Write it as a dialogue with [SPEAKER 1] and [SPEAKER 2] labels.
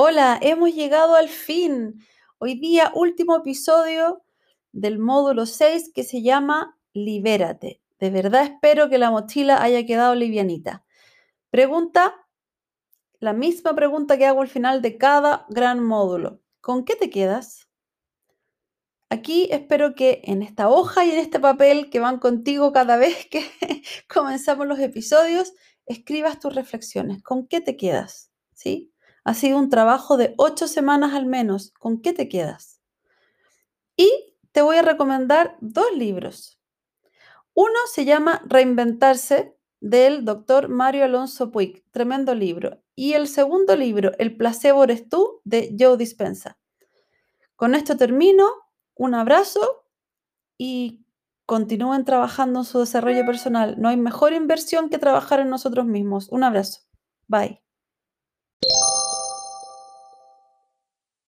[SPEAKER 1] Hola, hemos llegado al fin. Hoy día, último episodio del módulo 6 que se llama Libérate. De verdad espero que la mochila haya quedado livianita. Pregunta, la misma pregunta que hago al final de cada gran módulo. ¿Con qué te quedas? Aquí espero que en esta hoja y en este papel que van contigo cada vez que comenzamos los episodios, escribas tus reflexiones. ¿Con qué te quedas? ¿Sí? Ha sido un trabajo de ocho semanas al menos. ¿Con qué te quedas? Y te voy a recomendar dos libros. Uno se llama Reinventarse del doctor Mario Alonso Puig, tremendo libro. Y el segundo libro, El placebo eres tú, de Joe Dispensa. Con esto termino. Un abrazo y continúen trabajando en su desarrollo personal. No hay mejor inversión que trabajar en nosotros mismos. Un abrazo. Bye.